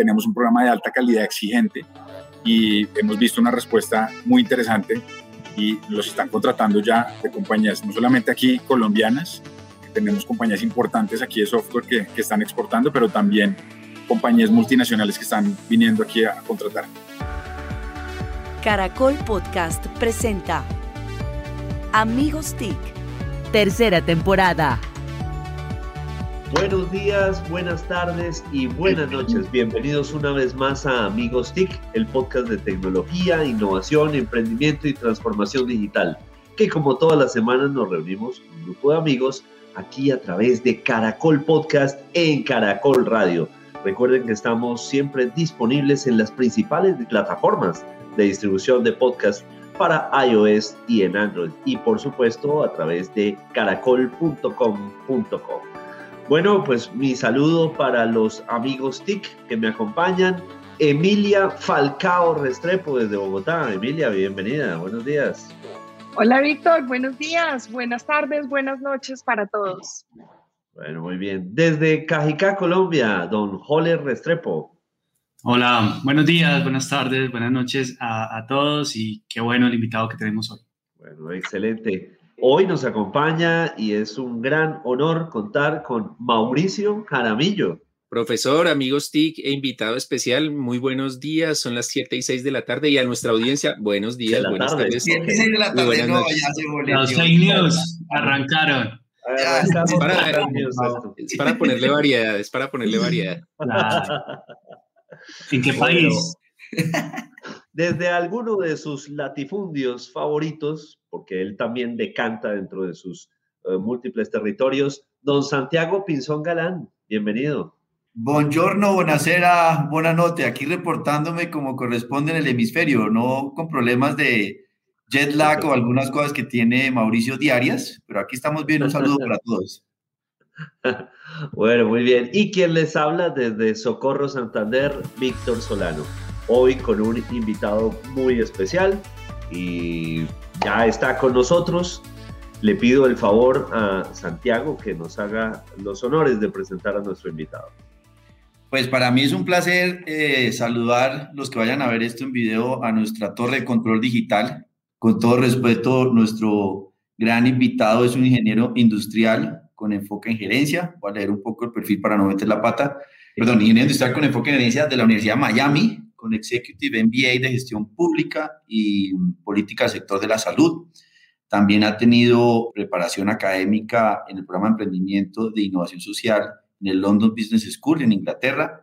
tenemos un programa de alta calidad exigente y hemos visto una respuesta muy interesante y los están contratando ya de compañías, no solamente aquí colombianas, tenemos compañías importantes aquí de software que, que están exportando, pero también compañías multinacionales que están viniendo aquí a contratar. Caracol Podcast presenta Amigos TIC, tercera temporada. Buenos días, buenas tardes y buenas noches. Bienvenidos una vez más a Amigos TIC, el podcast de tecnología, innovación, emprendimiento y transformación digital, que como todas las semanas nos reunimos un grupo de amigos aquí a través de Caracol Podcast en Caracol Radio. Recuerden que estamos siempre disponibles en las principales plataformas de distribución de podcast para iOS y en Android y por supuesto a través de caracol.com.com. Bueno, pues mi saludo para los amigos TIC que me acompañan. Emilia Falcao Restrepo desde Bogotá. Emilia, bienvenida. Buenos días. Hola Víctor, buenos días, buenas tardes, buenas noches para todos. Bueno, muy bien. Desde Cajicá, Colombia, don Joler Restrepo. Hola, buenos días, buenas tardes, buenas noches a, a todos y qué bueno el invitado que tenemos hoy. Bueno, excelente. Hoy nos acompaña y es un gran honor contar con Mauricio Jaramillo. Profesor, amigos TIC e invitado especial, muy buenos días. Son las 7 y 6 de la tarde y a nuestra audiencia, buenos días, buenas tarde. tardes. 7 y 6 de la tarde, buenas no, noches. ya se volvió. Los fake news arrancaron. Es para, es para ponerle variedad, es para ponerle variedad. Claro. ¿En qué país? Desde alguno de sus latifundios favoritos, porque él también decanta dentro de sus eh, múltiples territorios, don Santiago Pinzón Galán, bienvenido. Buongiorno, buonasera, buena noche. Aquí reportándome como corresponde en el hemisferio, no con problemas de jet lag o algunas cosas que tiene Mauricio diarias, pero aquí estamos bien. Un saludo para todos. Bueno, muy bien. Y quien les habla desde Socorro Santander, Víctor Solano. Hoy con un invitado muy especial y ya está con nosotros. Le pido el favor a Santiago que nos haga los honores de presentar a nuestro invitado. Pues para mí es un placer eh, saludar los que vayan a ver esto en video a nuestra torre de control digital. Con todo respeto, nuestro gran invitado es un ingeniero industrial con enfoque en gerencia. Voy a leer un poco el perfil para no meter la pata. Perdón, ingeniero industrial con enfoque en gerencia de la Universidad de Miami, con Executive MBA de gestión pública y mm, política del sector de la salud. También ha tenido preparación académica en el programa de emprendimiento de innovación social en el London Business School en Inglaterra.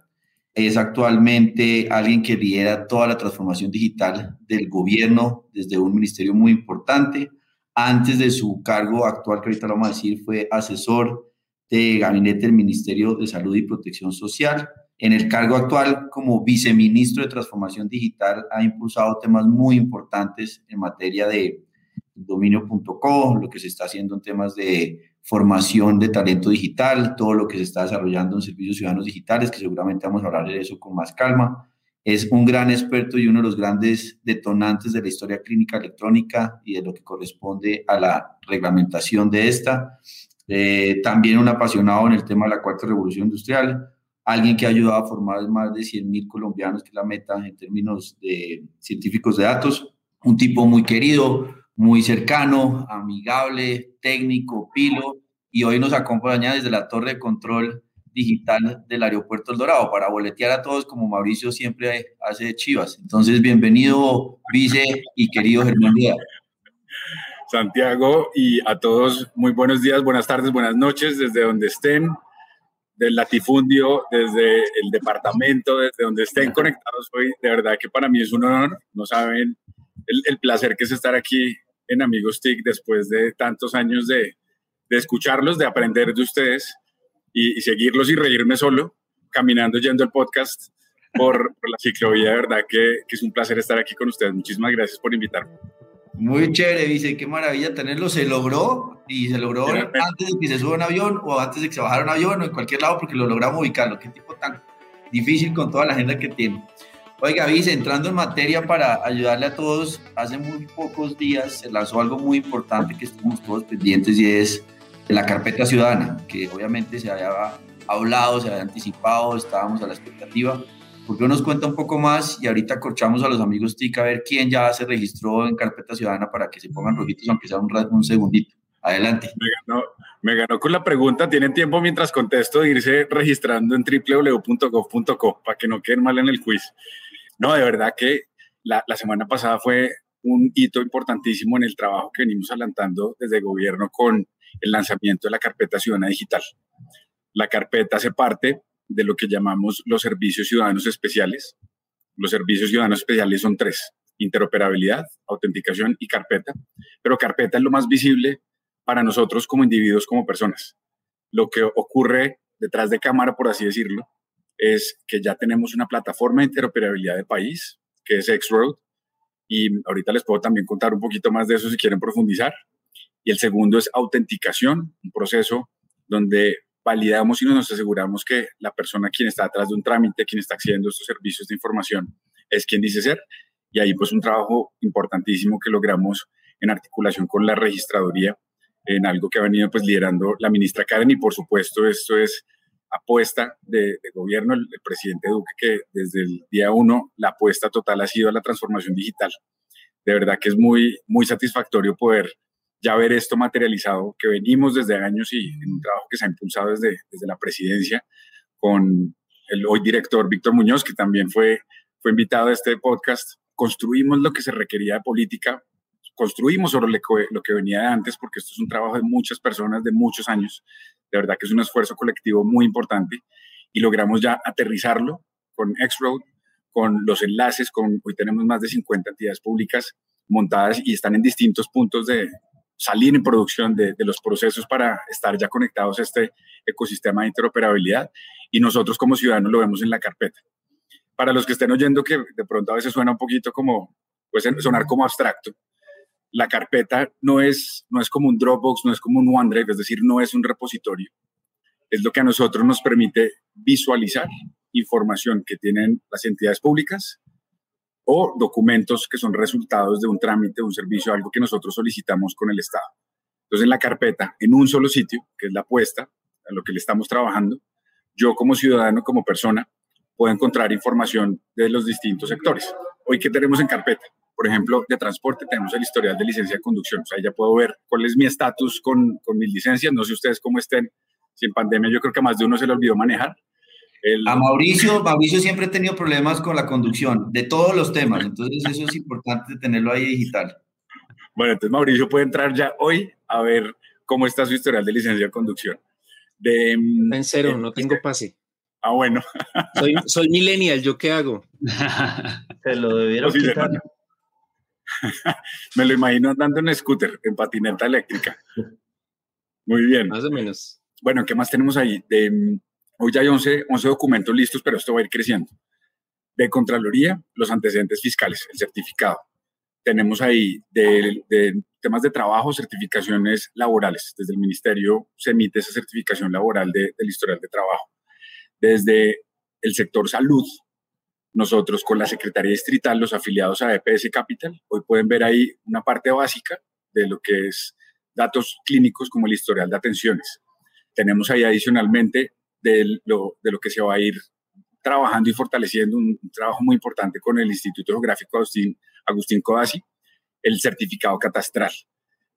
Es actualmente alguien que lidera toda la transformación digital del gobierno desde un ministerio muy importante. Antes de su cargo actual, que ahorita vamos a decir, fue asesor de gabinete del Ministerio de Salud y Protección Social. En el cargo actual, como viceministro de Transformación Digital, ha impulsado temas muy importantes en materia de dominio.co, lo que se está haciendo en temas de formación de talento digital, todo lo que se está desarrollando en servicios ciudadanos digitales, que seguramente vamos a hablar de eso con más calma. Es un gran experto y uno de los grandes detonantes de la historia clínica electrónica y de lo que corresponde a la reglamentación de esta. Eh, también un apasionado en el tema de la cuarta revolución industrial, alguien que ha ayudado a formar más de 100.000 colombianos, que es la meta en términos de científicos de datos, un tipo muy querido, muy cercano, amigable, técnico, pilo, y hoy nos acompaña desde la torre de control digital del aeropuerto El Dorado para boletear a todos como Mauricio siempre hace de Chivas. Entonces, bienvenido, vice y querido Germán Díaz. Santiago y a todos muy buenos días, buenas tardes, buenas noches desde donde estén, del latifundio, desde el departamento, desde donde estén conectados hoy. De verdad que para mí es un honor, no saben el, el placer que es estar aquí en Amigos TIC después de tantos años de, de escucharlos, de aprender de ustedes y, y, seguirlos y reírme solo, caminando, yendo el podcast por, por la ciclovía. De verdad que, que es un placer estar aquí con ustedes. Muchísimas gracias por invitarme. Muy chévere, dice, qué maravilla tenerlo. Se logró y se logró antes de que se suba un avión o antes de que se bajara un avión o en cualquier lado porque lo logramos ubicarlo. Qué tipo tan difícil con toda la agenda que tiene. Oiga, Vice, entrando en materia para ayudarle a todos, hace muy pocos días se lanzó algo muy importante que estamos todos pendientes y es la carpeta ciudadana, que obviamente se había hablado, se había anticipado, estábamos a la expectativa. ¿Por qué nos cuenta un poco más? Y ahorita corchamos a los amigos TIC a ver quién ya se registró en carpeta ciudadana para que se pongan rojitos, aunque sea un, un segundito. Adelante. Me ganó, me ganó, con la pregunta. Tienen tiempo mientras contesto de irse registrando en www.gov.co para que no queden mal en el quiz. No, de verdad que la, la semana pasada fue un hito importantísimo en el trabajo que venimos adelantando desde el gobierno con el lanzamiento de la carpeta ciudadana digital. La carpeta hace parte de lo que llamamos los servicios ciudadanos especiales. Los servicios ciudadanos especiales son tres, interoperabilidad, autenticación y carpeta, pero carpeta es lo más visible para nosotros como individuos, como personas. Lo que ocurre detrás de cámara, por así decirlo, es que ya tenemos una plataforma de interoperabilidad de país, que es X-Road, y ahorita les puedo también contar un poquito más de eso si quieren profundizar. Y el segundo es autenticación, un proceso donde validamos y nos aseguramos que la persona quien está atrás de un trámite, quien está accediendo a estos servicios de información, es quien dice ser. Y ahí pues un trabajo importantísimo que logramos en articulación con la registraduría en algo que ha venido pues liderando la ministra Karen y por supuesto esto es apuesta de, gobierno, el, presidente Duque, que desde el día uno la apuesta total ha sido a la transformación digital. De verdad que es muy, muy satisfactorio poder ya ver esto materializado, que venimos desde años y en un trabajo que se ha impulsado desde, desde la presidencia con el hoy director Víctor Muñoz, que también fue, fue invitado a este podcast. Construimos lo que se requería de política construimos sobre lo que venía de antes, porque esto es un trabajo de muchas personas, de muchos años. De verdad que es un esfuerzo colectivo muy importante y logramos ya aterrizarlo con X-Road, con los enlaces, con hoy tenemos más de 50 entidades públicas montadas y están en distintos puntos de salir en producción de, los procesos para estar ya conectados a este ecosistema de interoperabilidad y nosotros como ciudadanos lo vemos en la carpeta. Para los que estén oyendo que de pronto a veces suena un poquito como, puede sonar como abstracto, la carpeta no es, no es como un Dropbox, no es como un OneDrive, es decir, no es un repositorio. Es lo que a nosotros nos permite visualizar información que tienen las entidades públicas o documentos que son resultados de un trámite, un servicio, algo que nosotros solicitamos con el Estado. Entonces, en la carpeta, en un solo sitio, que es la apuesta a lo que le estamos trabajando, yo como ciudadano, como persona, puedo encontrar información de los distintos sectores. Hoy, ¿qué tenemos en carpeta? por ejemplo, de transporte tenemos el historial de licencia de conducción. O sea, ya puedo ver cuál es mi estatus con, con mis licencias. No sé ustedes cómo estén. Si en pandemia yo creo que a más de uno se le olvidó manejar. A Mauricio, Mauricio siempre ha tenido problemas con la conducción, de todos los temas. Entonces eso es importante tenerlo ahí digital. Bueno, entonces Mauricio puede entrar ya hoy a ver cómo está su historial de licencia de conducción. De, mm, en cero, eh, no tengo pase. Ah, bueno. Soy, soy millennial, ¿yo qué hago? Se lo debieron quitar. Me lo imagino andando en scooter, en patineta eléctrica. Muy bien. Más o menos. Bueno, ¿qué más tenemos ahí? De, mm, hoy ya hay 11, 11 documentos listos, pero esto va a ir creciendo. De Contraloría, los antecedentes fiscales, el certificado. Tenemos ahí de, temas de trabajo, certificaciones laborales. Desde el Ministerio se emite esa certificación laboral del historial de trabajo. Desde el sector salud, nosotros con la Secretaría Distrital, los afiliados a EPS Capital, hoy pueden ver ahí una parte básica de lo que es datos clínicos como el historial de atenciones. Tenemos ahí adicionalmente de lo, de lo que se va a ir trabajando y fortaleciendo un, trabajo muy importante con el Instituto Geográfico Agustín, Agustín Codazzi, el certificado catastral.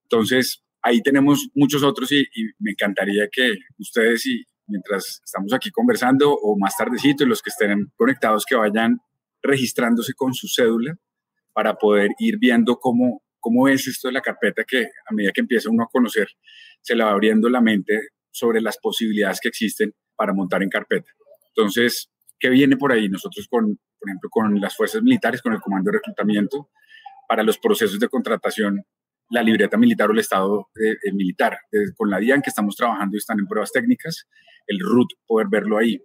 Entonces, ahí tenemos muchos otros y, me encantaría que ustedes y, mientras estamos aquí conversando o más tardecito y los que estén conectados que vayan registrándose con su cédula para poder ir viendo cómo, cómo es esto de la carpeta que a medida que empieza uno a conocer se le va abriendo la mente sobre las posibilidades que existen para montar en carpeta. Entonces, ¿qué viene por ahí? Nosotros con, por ejemplo, con las fuerzas militares, con el comando de reclutamiento, para los procesos de contratación la libreta militar o el estado eh, eh, militar. con la DIAN que estamos trabajando y están en pruebas técnicas, el RUT, poder verlo ahí.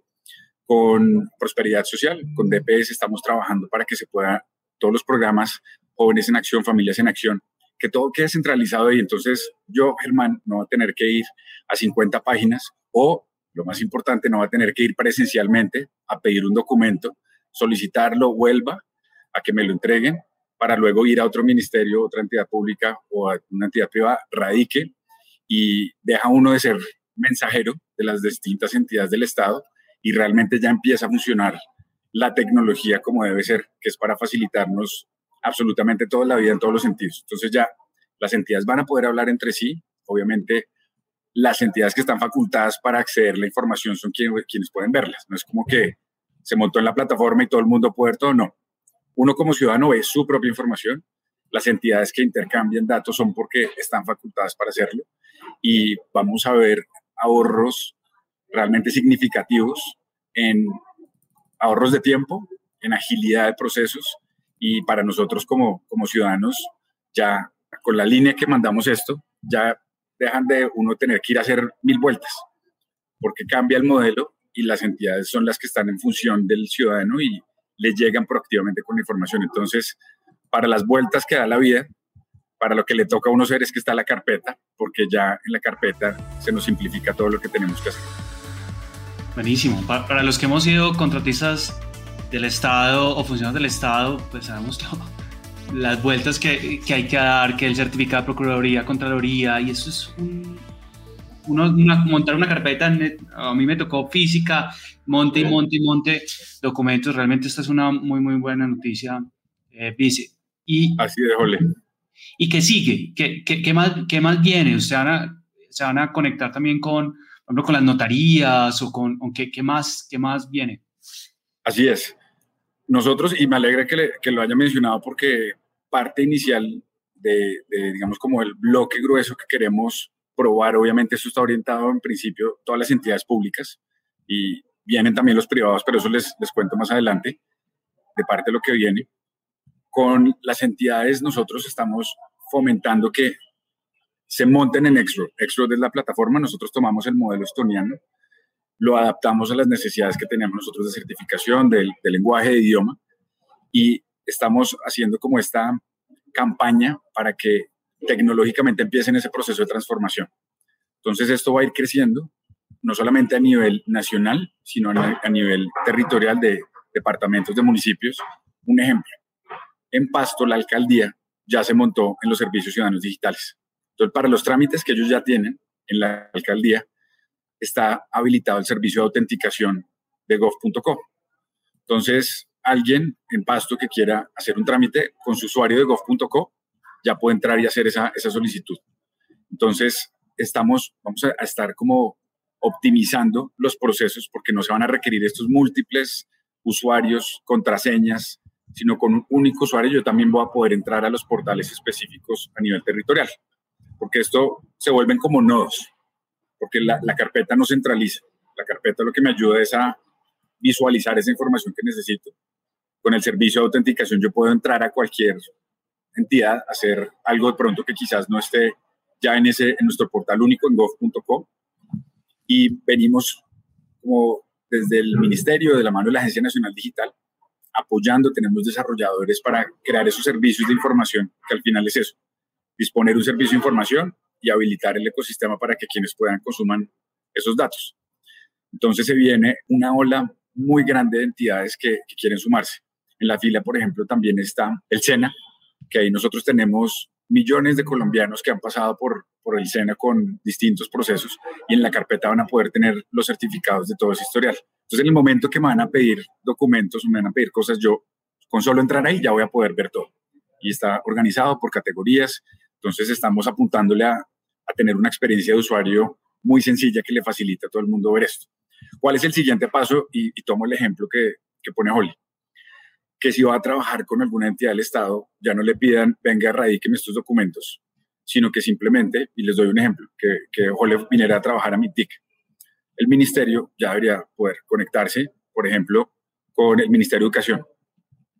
Con Prosperidad Social, con DPS, estamos trabajando para que se pueda, todos los programas, jóvenes en acción, familias en acción, que todo quede centralizado y entonces yo, Germán, no va a tener que ir a 50 páginas o, lo más importante, no va a tener que ir presencialmente a pedir un documento, solicitarlo, vuelva a que me lo entreguen para luego ir a otro ministerio, otra entidad pública o a una entidad privada, radique y deja uno de ser mensajero de las distintas entidades del Estado y realmente ya empieza a funcionar la tecnología como debe ser, que es para facilitarnos absolutamente toda la vida en todos los sentidos. Entonces ya las entidades van a poder hablar entre sí, obviamente las entidades que están facultadas para acceder a la información son quienes, pueden verlas. No es como que se montó en la plataforma y todo el mundo puede ver todo, no. Uno como ciudadano ve su propia información, las entidades que intercambian datos son porque están facultadas para hacerlo y vamos a ver ahorros realmente significativos en ahorros de tiempo, en agilidad de procesos y para nosotros como, como ciudadanos, ya con la línea que mandamos esto, ya dejan de uno tener que ir a hacer mil vueltas, porque cambia el modelo y las entidades son las que están en función del ciudadano y le llegan proactivamente con la información. Entonces, para las vueltas que da la vida, para lo que le toca a uno hacer es que está la carpeta, porque ya en la carpeta se nos simplifica todo lo que tenemos que hacer. Buenísimo. Para, los que hemos sido contratistas del Estado o funcionarios del Estado, pues sabemos las vueltas que, que, hay que dar, que el certificado de Procuraduría, Contraloría, y eso es un, uno, montar una carpeta, a mí me tocó física, monte y monte y monte documentos, realmente esta es una muy, muy buena noticia, eh, Vice. Y, Así de jole. ¿Y qué sigue? ¿Qué, qué, qué más, qué más viene? ¿Se van, a, ¿Se van a conectar también con por ejemplo, con las notarías o con, qué, qué, más, qué más viene. Así es. Nosotros, y me alegra que, que lo haya mencionado porque parte inicial de, de, digamos, como el bloque grueso que queremos probar, obviamente esto está orientado en principio todas las entidades públicas y vienen también los privados, pero eso les, les cuento más adelante, de parte de lo que viene. Con las entidades nosotros estamos fomentando que se monten en Exro. Exro es la plataforma, nosotros tomamos el modelo estoniano, lo adaptamos a las necesidades que tenemos nosotros de certificación, del, lenguaje, de idioma, y estamos haciendo como esta campaña para que tecnológicamente empiecen ese proceso de transformación. Entonces esto va a ir creciendo, no solamente a nivel nacional, sino a nivel territorial de departamentos, de municipios. Un ejemplo, en Pasto la alcaldía ya se montó en los servicios ciudadanos digitales. Entonces, para los trámites que ellos ya tienen en la alcaldía, está habilitado el servicio de autenticación de gov.co. Entonces, alguien en Pasto que quiera hacer un trámite con su usuario de gov.co ya puede entrar y hacer esa, esa solicitud. Entonces, estamos, vamos a, estar como optimizando los procesos porque no se van a requerir estos múltiples usuarios, contraseñas, sino con un único usuario yo también voy a poder entrar a los portales específicos a nivel territorial porque esto se vuelven como nodos, porque la, carpeta no centraliza. La carpeta lo que me ayuda es a visualizar esa información que necesito. Con el servicio de autenticación yo puedo entrar a cualquier entidad, hacer algo de pronto que quizás no esté ya en, ese, en nuestro portal único en gov.co y venimos como desde el ministerio, de la mano de la Agencia Nacional Digital, apoyando, tenemos desarrolladores para crear esos servicios de información, que al final es eso, disponer un servicio de información y habilitar el ecosistema para que quienes puedan consuman esos datos. Entonces se viene una ola muy grande de entidades que, quieren sumarse. En la fila, por ejemplo, también está el SENA, que ahí nosotros tenemos millones de colombianos que han pasado por, por el SENA con distintos procesos y en la carpeta van a poder tener los certificados de todo ese historial. Entonces, en el momento que me van a pedir documentos me van a pedir cosas, yo con solo entrar ahí ya voy a poder ver todo. Y está organizado por categorías, entonces estamos apuntándole a, tener una experiencia de usuario muy sencilla que le facilita a todo el mundo ver esto. ¿Cuál es el siguiente paso? Y, tomo el ejemplo que, pone Holly. Que si va a trabajar con alguna entidad del Estado, ya no le pidan, venga, radíqueme estos documentos, sino que simplemente, y les doy un ejemplo, que, que Holly viniera a trabajar a mi TIC. El ministerio ya debería poder conectarse, por ejemplo, con el Ministerio de Educación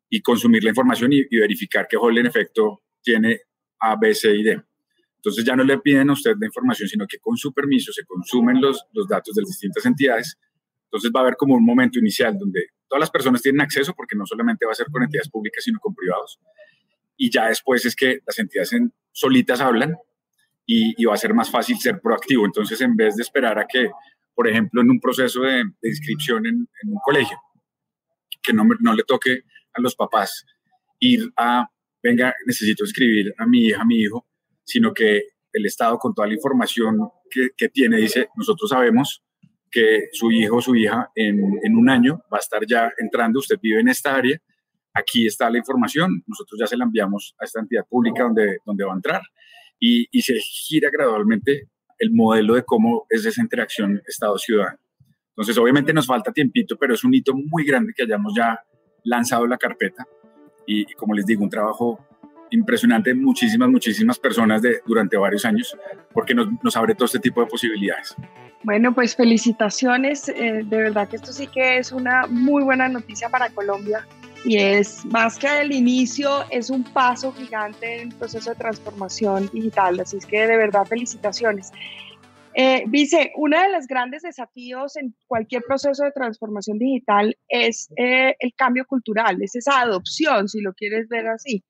y consumir la información y, y verificar que Holly en efecto tiene a, B, C y D. Entonces ya no le piden a usted la información, sino que con su permiso se consumen los, los datos de las distintas entidades. Entonces va a haber como un momento inicial donde todas las personas tienen acceso, porque no solamente va a ser con entidades públicas, sino con privados. Y ya después es que las entidades en, solitas hablan y, va a ser más fácil ser proactivo. Entonces, en vez de esperar a que, por ejemplo, en un proceso de, inscripción en, en, un colegio, que no, no le toque a los papás ir a venga, necesito escribir a mi hija, a mi hijo, sino que el Estado con toda la información que, tiene dice, nosotros sabemos que su hijo o su hija en, en un año va a estar ya entrando, usted vive en esta área, aquí está la información, nosotros ya se la enviamos a esta entidad pública donde, donde va a entrar y, y se gira gradualmente el modelo de cómo es esa interacción Estado-ciudadano. Entonces, obviamente nos falta tiempito, pero es un hito muy grande que hayamos ya lanzado la carpeta y, y como les digo, un trabajo impresionante muchísimas, muchísimas personas de, durante varios años, porque nos, nos abre todo este tipo de posibilidades. Bueno, pues felicitaciones. Eh, de verdad que esto sí que es una muy buena noticia para Colombia y es más que el inicio, es un paso gigante en el proceso de transformación digital. Así es que de verdad felicitaciones. Eh, Vice, uno de los grandes desafíos en cualquier proceso de transformación digital es eh, el cambio cultural, es esa adopción, si lo quieres ver así.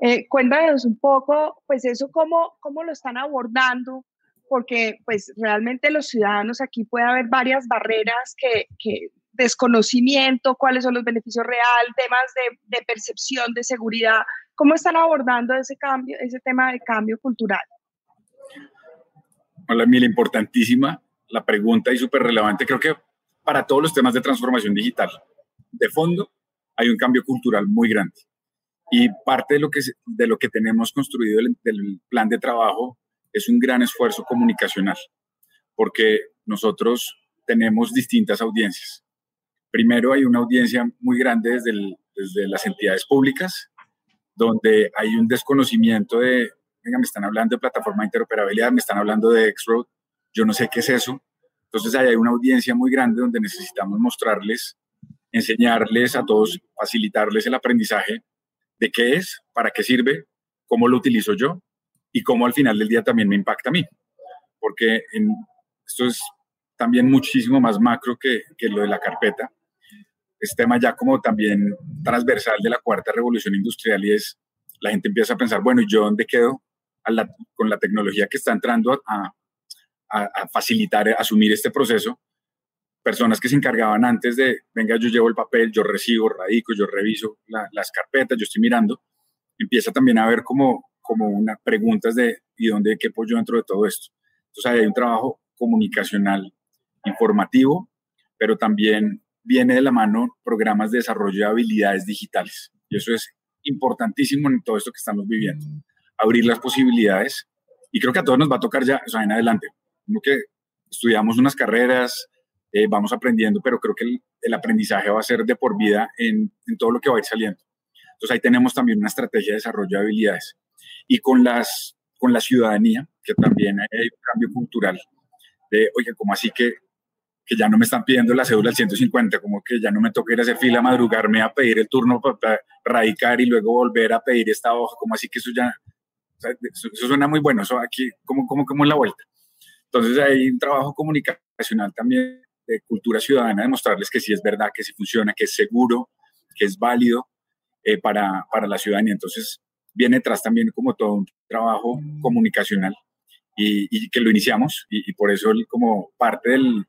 Eh, cuéntanos un poco, pues eso, cómo, cómo lo están abordando, porque pues realmente los ciudadanos aquí puede haber varias barreras que, que desconocimiento, cuáles son los beneficios reales, temas de, de, percepción, de seguridad. ¿Cómo están abordando ese cambio, ese tema de cambio cultural? Hola, Mila, importantísima la pregunta y súper relevante. Creo que para todos los temas de transformación digital, de fondo, hay un cambio cultural muy grande. Y parte de lo que, de lo que tenemos construido del, del plan de trabajo es un gran esfuerzo comunicacional, porque nosotros tenemos distintas audiencias. Primero hay una audiencia muy grande desde, el, desde las entidades públicas, donde hay un desconocimiento de, venga, me están hablando de plataforma de interoperabilidad, me están hablando de X-Road, yo no sé qué es eso. Entonces ahí hay una audiencia muy grande donde necesitamos mostrarles, enseñarles a todos, facilitarles el aprendizaje de qué es, para qué sirve, cómo lo utilizo yo y cómo al final del día también me impacta a mí. Porque esto es también muchísimo más macro que, que lo de la carpeta es tema ya como también transversal de la cuarta revolución industrial y es, la gente empieza a pensar, bueno, ¿y yo dónde quedo con la tecnología que está entrando a, facilitar, a asumir este proceso? Personas que se encargaban antes de, venga, yo llevo el papel, yo recibo, radico, yo reviso la, las carpetas, yo estoy mirando, empieza también a haber como, como una preguntas de, ¿y dónde qué yo dentro de todo esto? Entonces hay un trabajo comunicacional informativo, pero también viene de la mano programas de desarrollo de habilidades digitales. Y eso es importantísimo en todo esto que estamos viviendo. Abrir las posibilidades. Y creo que a todos nos va a tocar ya, o sea, en adelante. Como que estudiamos unas carreras, eh, vamos aprendiendo, pero creo que el, el, aprendizaje va a ser de por vida en, en todo lo que va a ir saliendo. Entonces ahí tenemos también una estrategia de desarrollo de habilidades. Y con, las, con la ciudadanía, que también hay un cambio cultural de, oye, ¿cómo así que que ya no me están pidiendo la cédula al 150, como que ya no me toca ir a hacer fila, madrugarme a pedir el turno para radicar y luego volver a pedir esta hoja, como así que eso ya, o sea, eso, eso, suena muy bueno, eso aquí, como, como, como en la vuelta. Entonces hay un trabajo comunicacional también de cultura ciudadana, de mostrarles que sí es verdad, que sí funciona, que es seguro, que es válido eh, para, para la ciudadanía. Entonces viene detrás también como todo un trabajo comunicacional y, y que lo iniciamos y, y por eso como parte del,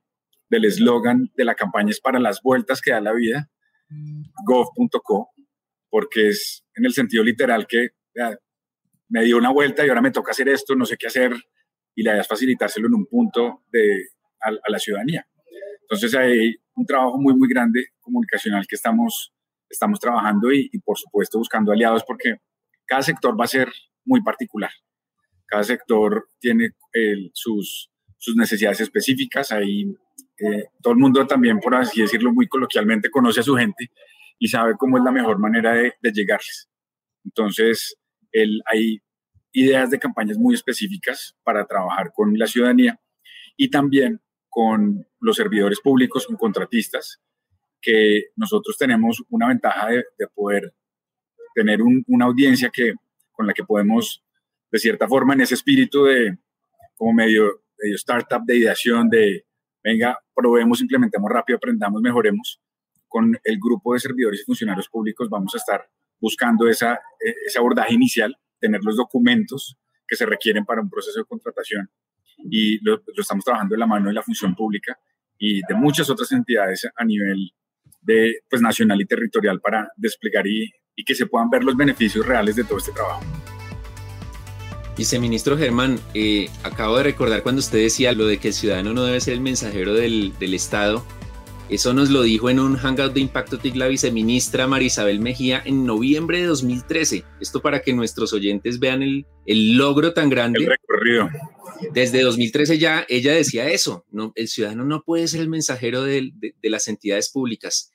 eslogan de la campaña es para las vueltas que da la vida, gov.co, porque es en el sentido literal que me dio una vuelta y ahora me toca hacer esto, no sé qué hacer, y la idea es facilitárselo en un punto de, a la ciudadanía. Entonces hay un trabajo muy, muy grande comunicacional que estamos, estamos trabajando y, y, por supuesto buscando aliados porque cada sector va a ser muy particular. Cada sector tiene el, sus, sus necesidades específicas. Hay eh, todo el mundo también, por así decirlo muy coloquialmente, conoce a su gente y sabe cómo es la mejor manera de, de llegarles. Entonces, el, hay ideas de campañas muy específicas para trabajar con la ciudadanía y también con los servidores públicos, con contratistas, que nosotros tenemos una ventaja de, de poder tener un, una audiencia que, con la que podemos, de cierta forma, en ese espíritu de como medio, medio startup, de ideación, de venga, probemos, implementemos rápido, aprendamos, mejoremos. Con el grupo de servidores y funcionarios públicos vamos a estar buscando esa, e, ese abordaje inicial, tener los documentos que se requieren para un proceso de contratación y lo, lo estamos trabajando en la mano de la función pública y de muchas otras entidades a nivel de, pues, nacional y territorial para desplegar y, y que se puedan ver los beneficios reales de todo este trabajo. Viceministro Germán, eh, acabo de recordar cuando usted decía lo de que el ciudadano no debe ser el mensajero del, Estado. Eso nos lo dijo en un hangout de Impacto TIC la viceministra Marisabel Mejía en noviembre de 2013. Esto para que nuestros oyentes vean el, logro tan grande. El recorrido. Desde 2013 ya ella decía eso, no, el ciudadano no puede ser el mensajero de las entidades públicas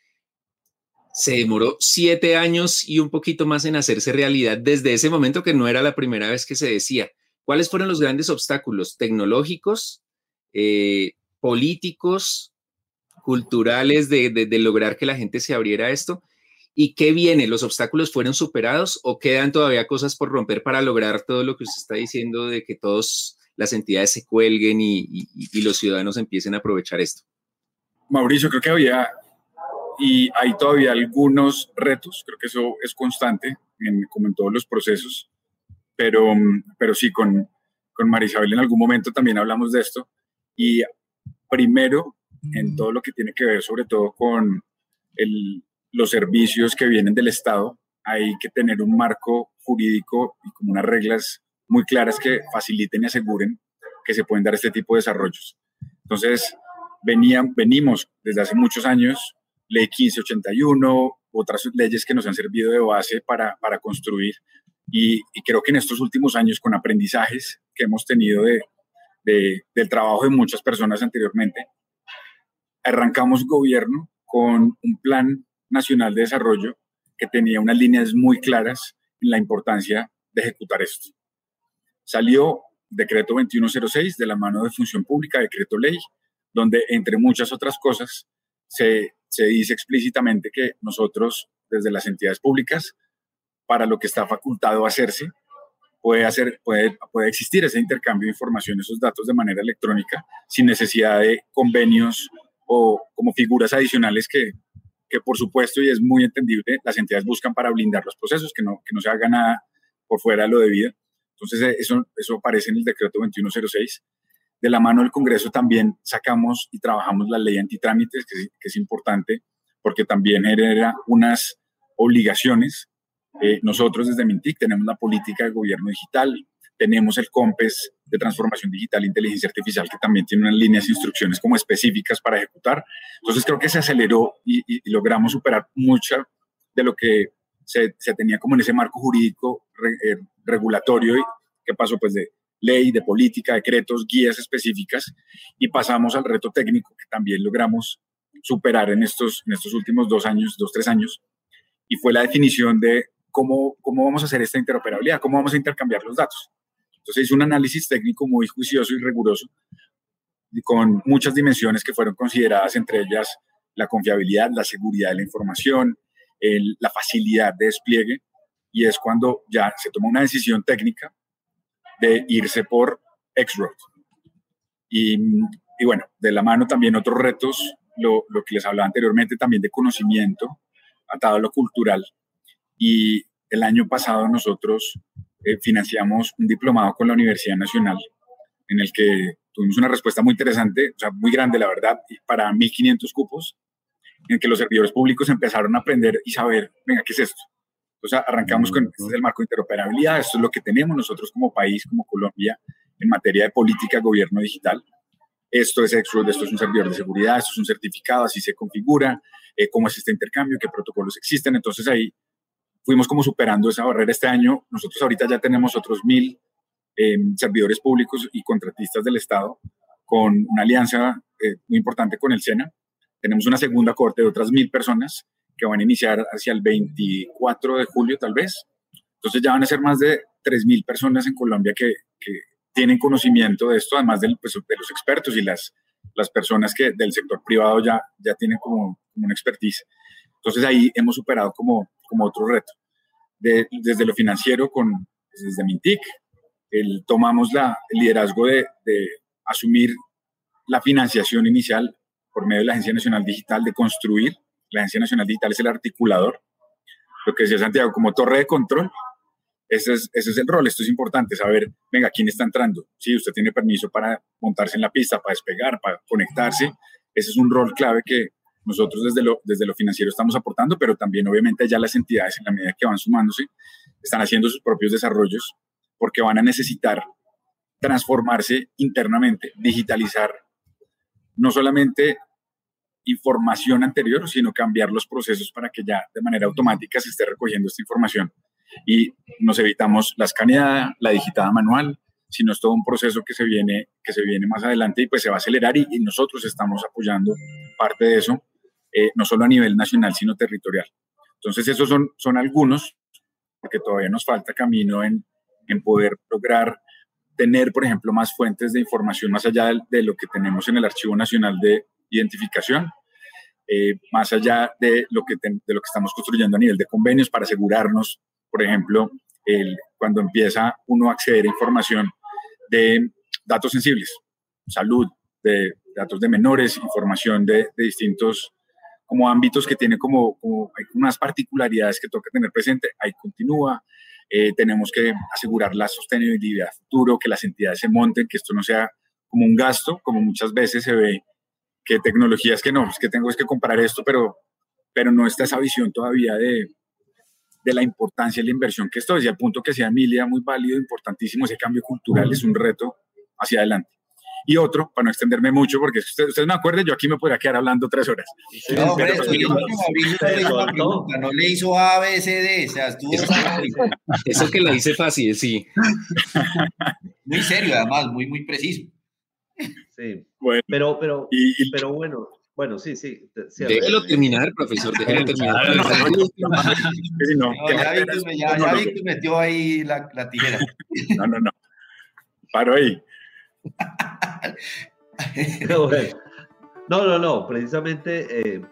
se demoró siete años y un poquito más en hacerse realidad desde ese momento que no era la primera vez que se decía. ¿Cuáles fueron los grandes obstáculos tecnológicos, eh, políticos, culturales de, lograr que la gente se abriera a esto? ¿Y qué viene? ¿Los obstáculos fueron superados o quedan todavía cosas por romper para lograr todo lo que usted está diciendo de que todas las entidades se cuelguen y, y los ciudadanos empiecen a aprovechar esto? Mauricio, creo que había y hay todavía algunos retos, creo que eso es constante, en, como en todos los procesos, pero, pero sí, con, con Marisabel en algún momento también hablamos de esto. Y primero, en todo lo que tiene que ver sobre todo con el, los servicios que vienen del Estado, hay que tener un marco jurídico y como unas reglas muy claras que faciliten y aseguren que se pueden dar este tipo de desarrollos. Entonces, venían, venimos desde hace muchos años ley 1581, otras leyes que nos han servido de base para, para construir. Y, creo que en estos últimos años, con aprendizajes que hemos tenido de, del trabajo de muchas personas anteriormente, arrancamos gobierno con un plan nacional de desarrollo que tenía unas líneas muy claras en la importancia de ejecutar esto. Salió decreto 2106 de la mano de Función Pública, decreto ley, donde entre muchas otras cosas se se dice explícitamente que nosotros, desde las entidades públicas, para lo que está facultado hacerse, puede, hacer, puede, puede existir ese intercambio de información, esos datos de manera electrónica, sin necesidad de convenios o como figuras adicionales que, que por supuesto, y es muy entendible, las entidades buscan para blindar los procesos, que no, que no se haga nada por fuera de lo debido. Entonces, eso, eso aparece en el decreto 2106 de la mano del Congreso también sacamos y trabajamos la ley antitrámites, que, que es importante porque también genera unas obligaciones. Eh, nosotros desde Mintic tenemos la política de gobierno digital, tenemos el COMPES de transformación digital e inteligencia artificial, que también tiene unas líneas de instrucciones como específicas para ejecutar. Entonces creo que se aceleró y, logramos superar mucha de lo que se, se, tenía como en ese marco jurídico eh, regulatorio y que pasó pues de ley, de política, decretos, guías específicas y pasamos al reto técnico que también logramos superar en estos, en estos últimos dos años, dos, tres años, y fue la definición de cómo, cómo vamos a hacer esta interoperabilidad, cómo vamos a intercambiar los datos. Entonces hizo un análisis técnico muy juicioso y riguroso con muchas dimensiones que fueron consideradas, entre ellas la confiabilidad, la seguridad de la información, la facilidad de despliegue, y es cuando ya se toma una decisión técnica de irse por X-Road. Y, y, bueno, de la mano también otros retos, lo, lo, que les hablaba anteriormente, también de conocimiento, atado a lo cultural. Y el año pasado nosotros eh, financiamos un diplomado con la Universidad Nacional, en el que tuvimos una respuesta muy interesante, o sea, muy grande, la verdad, para 1.500 cupos, en que los servidores públicos empezaron a aprender y saber, venga, ¿qué es esto? Entonces arrancamos con, este es el marco de interoperabilidad, esto es lo que tenemos nosotros como país, como Colombia, en materia de política, gobierno digital. Esto es esto es un servidor de seguridad, esto es un certificado, así se configura, eh, cómo es este intercambio, qué protocolos existen. Entonces ahí fuimos como superando esa barrera este año. Nosotros ahorita ya tenemos otros mil em, servidores públicos y contratistas del Estado con una alianza eh, muy importante con el SENA. Tenemos una segunda corte de otras mil personas que van a iniciar hacia el 24 de julio tal vez. Entonces ya van a ser más de 3.000 personas en Colombia que, que, tienen conocimiento de esto, además del, pues, de los expertos y las, las personas que del sector privado ya, ya tienen como, como una expertise. Entonces ahí hemos superado como, como otro reto. De, desde lo financiero, con, desde Mintic, el, tomamos la, el liderazgo de, de asumir la financiación inicial por medio de la Agencia Nacional Digital, de construir la Agencia Nacional Digital es el articulador, lo que decía Santiago, como torre de control. Ese es, ese es el rol, esto es importante, saber, venga, quién está entrando. Si usted tiene permiso para montarse en la pista, para despegar, para conectarse. Ese es un rol clave que nosotros desde lo, desde lo financiero estamos aportando, pero también obviamente ya las entidades, en la medida que van sumándose, están haciendo sus propios desarrollos porque van a necesitar transformarse internamente, digitalizar no solamente información anterior, sino cambiar los procesos para que ya de manera automática se esté recogiendo esta información. Y nos evitamos la escaneada, la digitada manual, sino es todo un proceso que se viene, que se viene más adelante y pues se va a acelerar y, nosotros estamos apoyando parte de eso, eh, no solo a nivel nacional, sino territorial. Entonces esos son, son algunos, porque todavía nos falta camino en, en poder lograr tener, por ejemplo, más fuentes de información más allá de, lo que tenemos en el Archivo Nacional de Identificación, eh, más allá de lo, que de lo que estamos construyendo a nivel de convenios para asegurarnos, por ejemplo, el, cuando empieza uno a acceder a información de datos sensibles, salud, de datos de menores, información de, de distintos como ámbitos que tiene como, como, hay unas particularidades que toca tener presente, ahí continúa, eh, tenemos que asegurar la sostenibilidad futuro, que las entidades se monten, que esto no sea como un gasto, como muchas veces se ve que tecnologías que no, es que tengo es que comprar esto, pero, pero no está esa visión todavía de, de la importancia de la inversión que esto es, y al punto que sea Emilia, muy válido, importantísimo, ese cambio cultural es un reto hacia adelante. Y otro, para no extenderme mucho, porque ustedes, ustedes me acuerden, yo aquí me podría quedar hablando tres horas. No, pero, no le hizo A, B, C, D, o sea, estuvo... Eso que le hice fácil, sí. Muy serio, además, muy, muy preciso. Sí, bueno, pero, pero, y, pero bueno, bueno, sí, sí. sí déjelo terminar, profesor, déjelo terminar. No, ya, Víctor, ya, ya Víctor metió ahí la, la tijera. No, no, no. Paro ahí. No, no, no, precisamente eh,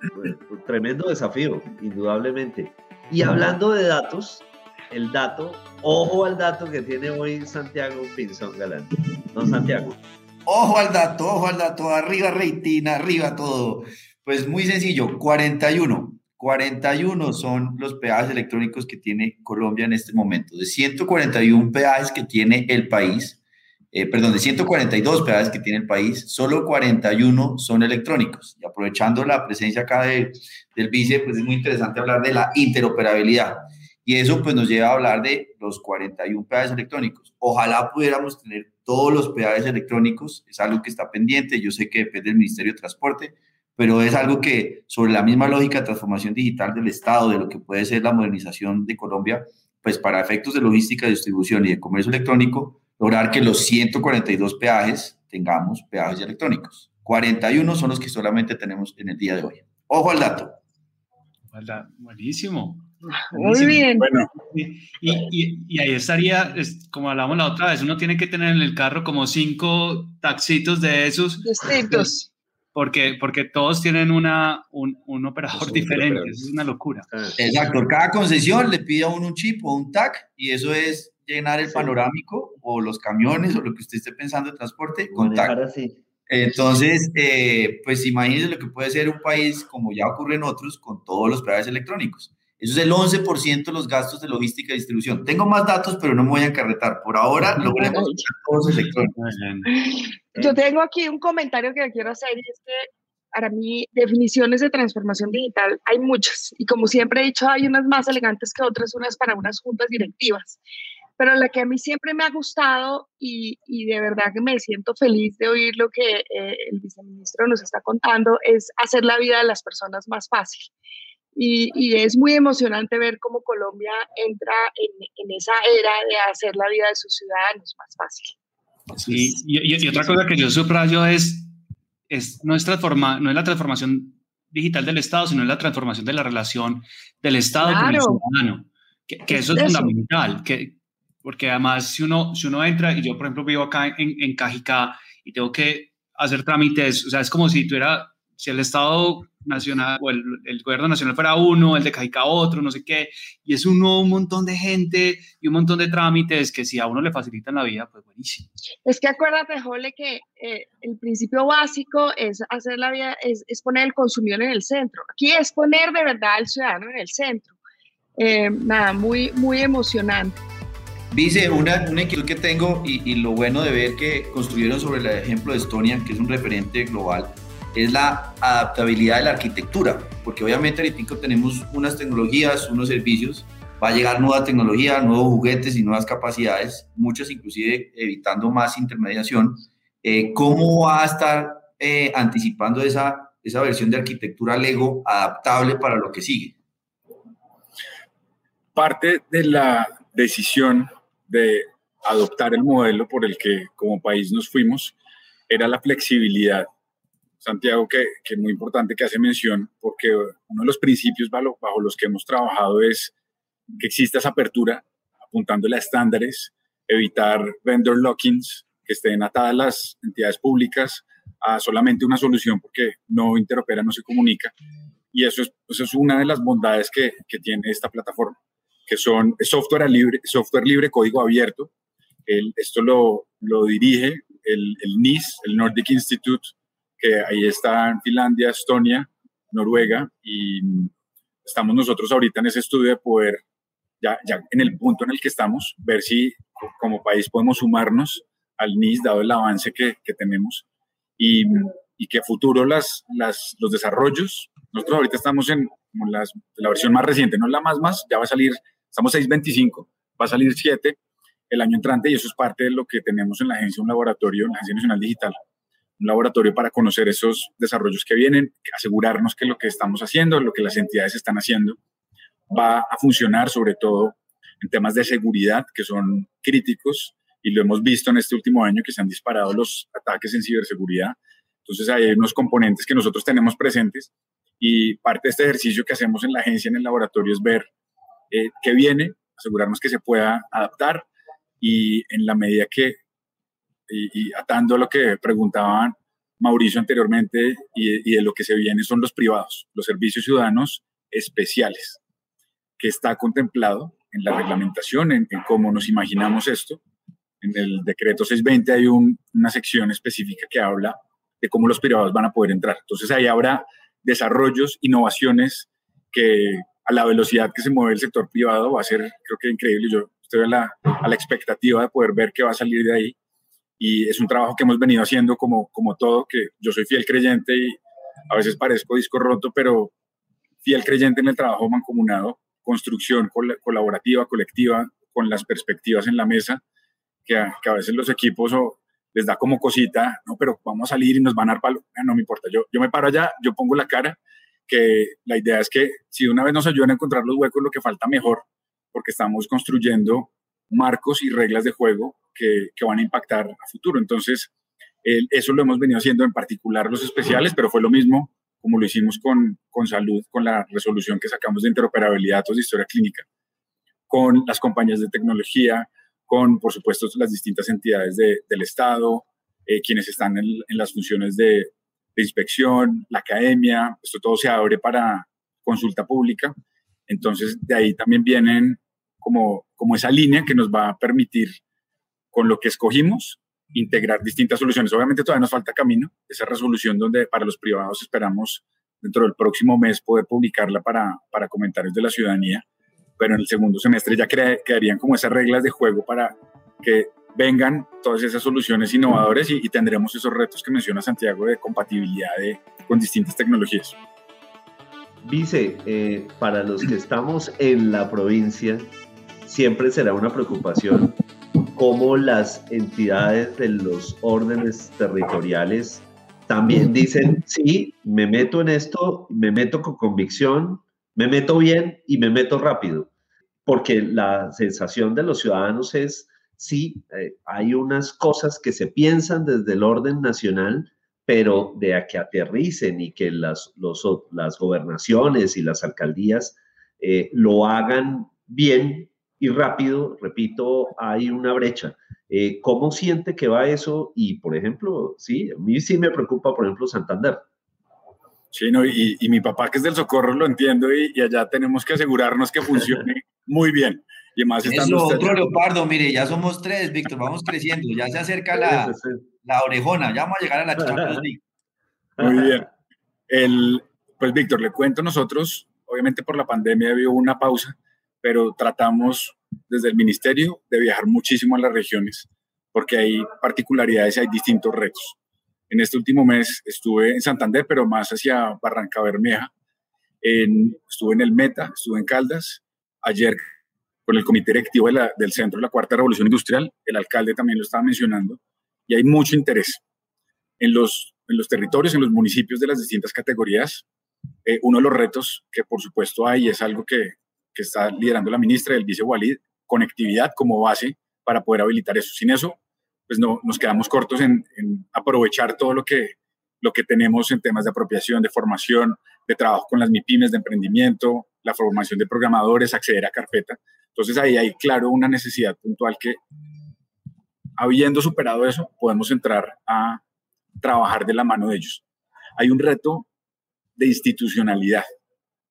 tremendo desafío, indudablemente. Y hablando de datos, el dato, ojo al dato que tiene hoy Santiago Pinzón Galán. No, Santiago. Ojo al dato, ojo al dato, arriba Reitina, arriba todo. Pues muy sencillo, 41. 41 son los peajes electrónicos que tiene Colombia en este momento. De 141 peajes que tiene el país, eh, perdón, de 142 peajes que tiene el país, solo 41 son electrónicos. Y aprovechando la presencia acá de, del vice, pues es muy interesante hablar de la interoperabilidad. Y eso pues nos lleva a hablar de los 41 peajes electrónicos. Ojalá pudiéramos tener todos los peajes electrónicos, es algo que está pendiente, yo sé que depende del Ministerio de Transporte, pero es algo que sobre la misma lógica de transformación digital del Estado, de lo que puede ser la modernización de Colombia, pues para efectos de logística, distribución y de comercio electrónico, lograr que los 142 peajes tengamos peajes electrónicos. 41 son los que solamente tenemos en el día de hoy. Ojo al dato. Buenísimo. Muy bien. Bueno. Y, y, ahí estaría, como hablamos la otra vez, uno tiene que tener en el carro como cinco taxitos de esos. Distintos. Porque, porque todos tienen una, un, un operador diferente. es una locura. Exacto. Cada concesión le pide a uno un chip o un tag y eso es llenar el panorámico o los camiones o lo que usted esté pensando de transporte con Entonces, eh, pues imagínese lo que puede ser un país como ya ocurre en otros con todos los peajes electrónicos. Eso es el 11% de los gastos de logística y distribución. Tengo más datos, pero no me voy a encarretar. Por ahora logremos todos electrónicos. Yo tengo aquí un comentario que quiero hacer y es que para mí definiciones de transformación digital hay muchas y como siempre he dicho hay unas más elegantes que otras, unas para unas juntas directivas pero la que a mí siempre me ha gustado y, y de verdad que me siento feliz de oír lo que eh, el viceministro nos está contando es hacer la vida de las personas más fácil. Y, y es muy emocionante ver cómo Colombia entra en, en, esa era de hacer la vida de sus ciudadanos más fácil. Sí, y, y, otra cosa que yo subrayo es, es no, es transforma, no es la transformación digital del Estado, sino es la transformación de la relación del Estado con el ciudadano. Que, que eso es, eso. fundamental, que, porque además si uno, si uno entra, y yo por ejemplo vivo acá en, en Cajicá y tengo que hacer trámites, o sea, es como si tuviera, si el Estado nacional o el, el, gobierno nacional fuera uno, el de Cajicá otro, no sé qué, y es uno un montón de gente y un montón de trámites que si a uno le facilitan la vida, pues buenísimo. Es que acuérdate, Jole, que eh, el principio básico es hacer la vida, es, es, poner el consumidor en el centro. Aquí es poner de verdad al ciudadano en el centro. Eh, nada, muy, muy emocionante. Dice, una, una inquietud que tengo y, y, lo bueno de ver que construyeron sobre el ejemplo de Estonia, que es un referente global, es la adaptabilidad de la arquitectura, porque obviamente ahorita tenemos unas tecnologías, unos servicios, va a llegar nueva tecnología, nuevos juguetes y nuevas capacidades, muchas inclusive evitando más intermediación. Eh, ¿Cómo va a estar eh, anticipando esa, esa versión de arquitectura Lego adaptable para lo que sigue? Parte de la decisión de adoptar el modelo por el que como país nos fuimos era la flexibilidad. Santiago, que, es muy importante que hace mención, porque uno de los principios bajo, bajo los que hemos trabajado es que exista esa apertura, apuntándole a estándares, evitar vendor lockings, que estén atadas las entidades públicas a solamente una solución porque no interopera, no se comunica. Y eso es, eso es una de las bondades que, que tiene esta plataforma, que son software libre, software libre, código abierto. El, esto lo, lo dirige el, el NIS, el Nordic Institute, que ahí está en Finlandia, Estonia, Noruega, y estamos nosotros ahorita en ese estudio de poder ya, ya en el punto en el que estamos, ver si como país podemos sumarnos al NIS, dado el avance que, que tenemos, y, y, que a futuro las, las, los desarrollos, nosotros ahorita estamos en las, la versión más reciente, no la más más, ya va a salir, estamos 6.25, va a salir 7 el año entrante y eso es parte de lo que tenemos en la agencia, un laboratorio, en la Agencia Nacional Digital, un laboratorio para conocer esos desarrollos que vienen, asegurarnos que lo que estamos haciendo, lo que las entidades están haciendo, va a funcionar sobre todo en temas de seguridad que son críticos y lo hemos visto en este último año que se han disparado los ataques en ciberseguridad. Entonces hay unos componentes que nosotros tenemos presentes y parte de este ejercicio que hacemos en la agencia, en el laboratorio, es ver eh, qué viene, asegurarnos que se pueda adaptar y en la medida que, y, atando a lo que preguntaban Mauricio anteriormente y de lo que se viene son los privados, los servicios ciudadanos especiales que está contemplado en la reglamentación, en, cómo nos imaginamos esto. En el decreto 620 hay una sección específica que habla de cómo los privados van a poder entrar. Entonces ahí habrá desarrollos, innovaciones que a la velocidad que se mueve el sector privado va a ser, creo que increíble. Yo estoy a la, la expectativa de poder ver qué va a salir de ahí. Y es un trabajo que hemos venido haciendo como, como todo, que yo soy fiel creyente y a veces parezco disco roto, pero fiel creyente en el trabajo mancomunado construcción colaborativa, colectiva, con las perspectivas en la mesa, que a, que a veces los equipos o les da como cosita, no, pero vamos a salir y nos van a dar palo. Ah, no me importa, yo, yo me paro allá, yo pongo la cara, que la idea es que si una vez nos ayudan a encontrar los huecos, lo que falta mejor, porque estamos construyendo marcos y reglas de juego que, que van a impactar a futuro. Entonces, eso lo hemos venido haciendo en particular los especiales, pero fue lo mismo como lo hicimos con, con salud, con la resolución que sacamos de interoperabilidad datos de historia clínica, con las compañías de tecnología, con, por supuesto, las distintas entidades de, del Estado, eh, quienes están en las funciones de, de, inspección, la academia, esto todo se abre para consulta pública. Entonces, de ahí también vienen como, como esa línea que nos va a permitir, con lo que escogimos, integrar distintas soluciones. Obviamente todavía nos falta camino, esa resolución donde para los privados esperamos dentro del próximo mes poder publicarla para, para comentarios de la ciudadanía, pero en el segundo semestre ya quedarían como esas reglas de juego para que vengan todas esas soluciones innovadoras y, tendremos esos retos que menciona Santiago de compatibilidad con distintas tecnologías. Vice, eh, para los que estamos en la provincia, siempre será una preocupación cómo las entidades de los órdenes territoriales también dicen, sí, me meto en esto, me meto con convicción, me meto bien y me meto rápido, porque la sensación de los ciudadanos es, sí, eh, hay unas cosas que se piensan desde el orden nacional, pero de a que aterricen y que las, las gobernaciones y las alcaldías eh, lo hagan bien y rápido, repito, hay una brecha. Eh, ¿Cómo siente que va eso? Y, por ejemplo, sí, a mí sí me preocupa, por ejemplo, Santander. Sí, no, y, y mi papá que es del Socorro lo entiendo y, y allá tenemos que asegurarnos que funcione muy bien. Y más estando Eso, otro leopardo, mire, ya somos tres, Víctor, vamos creciendo, ya se acerca la, la orejona, ya vamos a llegar a la Champions League. Muy bien. El, pues, Víctor, le cuento nosotros, obviamente por la pandemia había una pausa, pero tratamos desde el ministerio de viajar muchísimo a las regiones porque hay particularidades y hay distintos retos. En este último mes estuve en Santander, pero más hacia Barranca Bermeja. En, estuve en el Meta, estuve en Caldas. Ayer con el comité directivo del Centro de la Cuarta Revolución Industrial, el alcalde también lo estaba mencionando, y hay mucho interés en los, en los territorios, en los municipios de las distintas categorías. Eh, uno de los retos que por supuesto hay es algo que, que está liderando la ministra del vice Walid, conectividad como base para poder habilitar eso. Sin eso, pues no, nos quedamos cortos en, aprovechar todo lo que, lo que tenemos en temas de apropiación, de formación, de trabajo con las MIPIMES, de emprendimiento, la formación de programadores, acceder a carpeta. Entonces ahí hay, claro, una necesidad puntual que, habiendo superado eso, podemos entrar a trabajar de la mano de ellos. Hay un reto de institucionalidad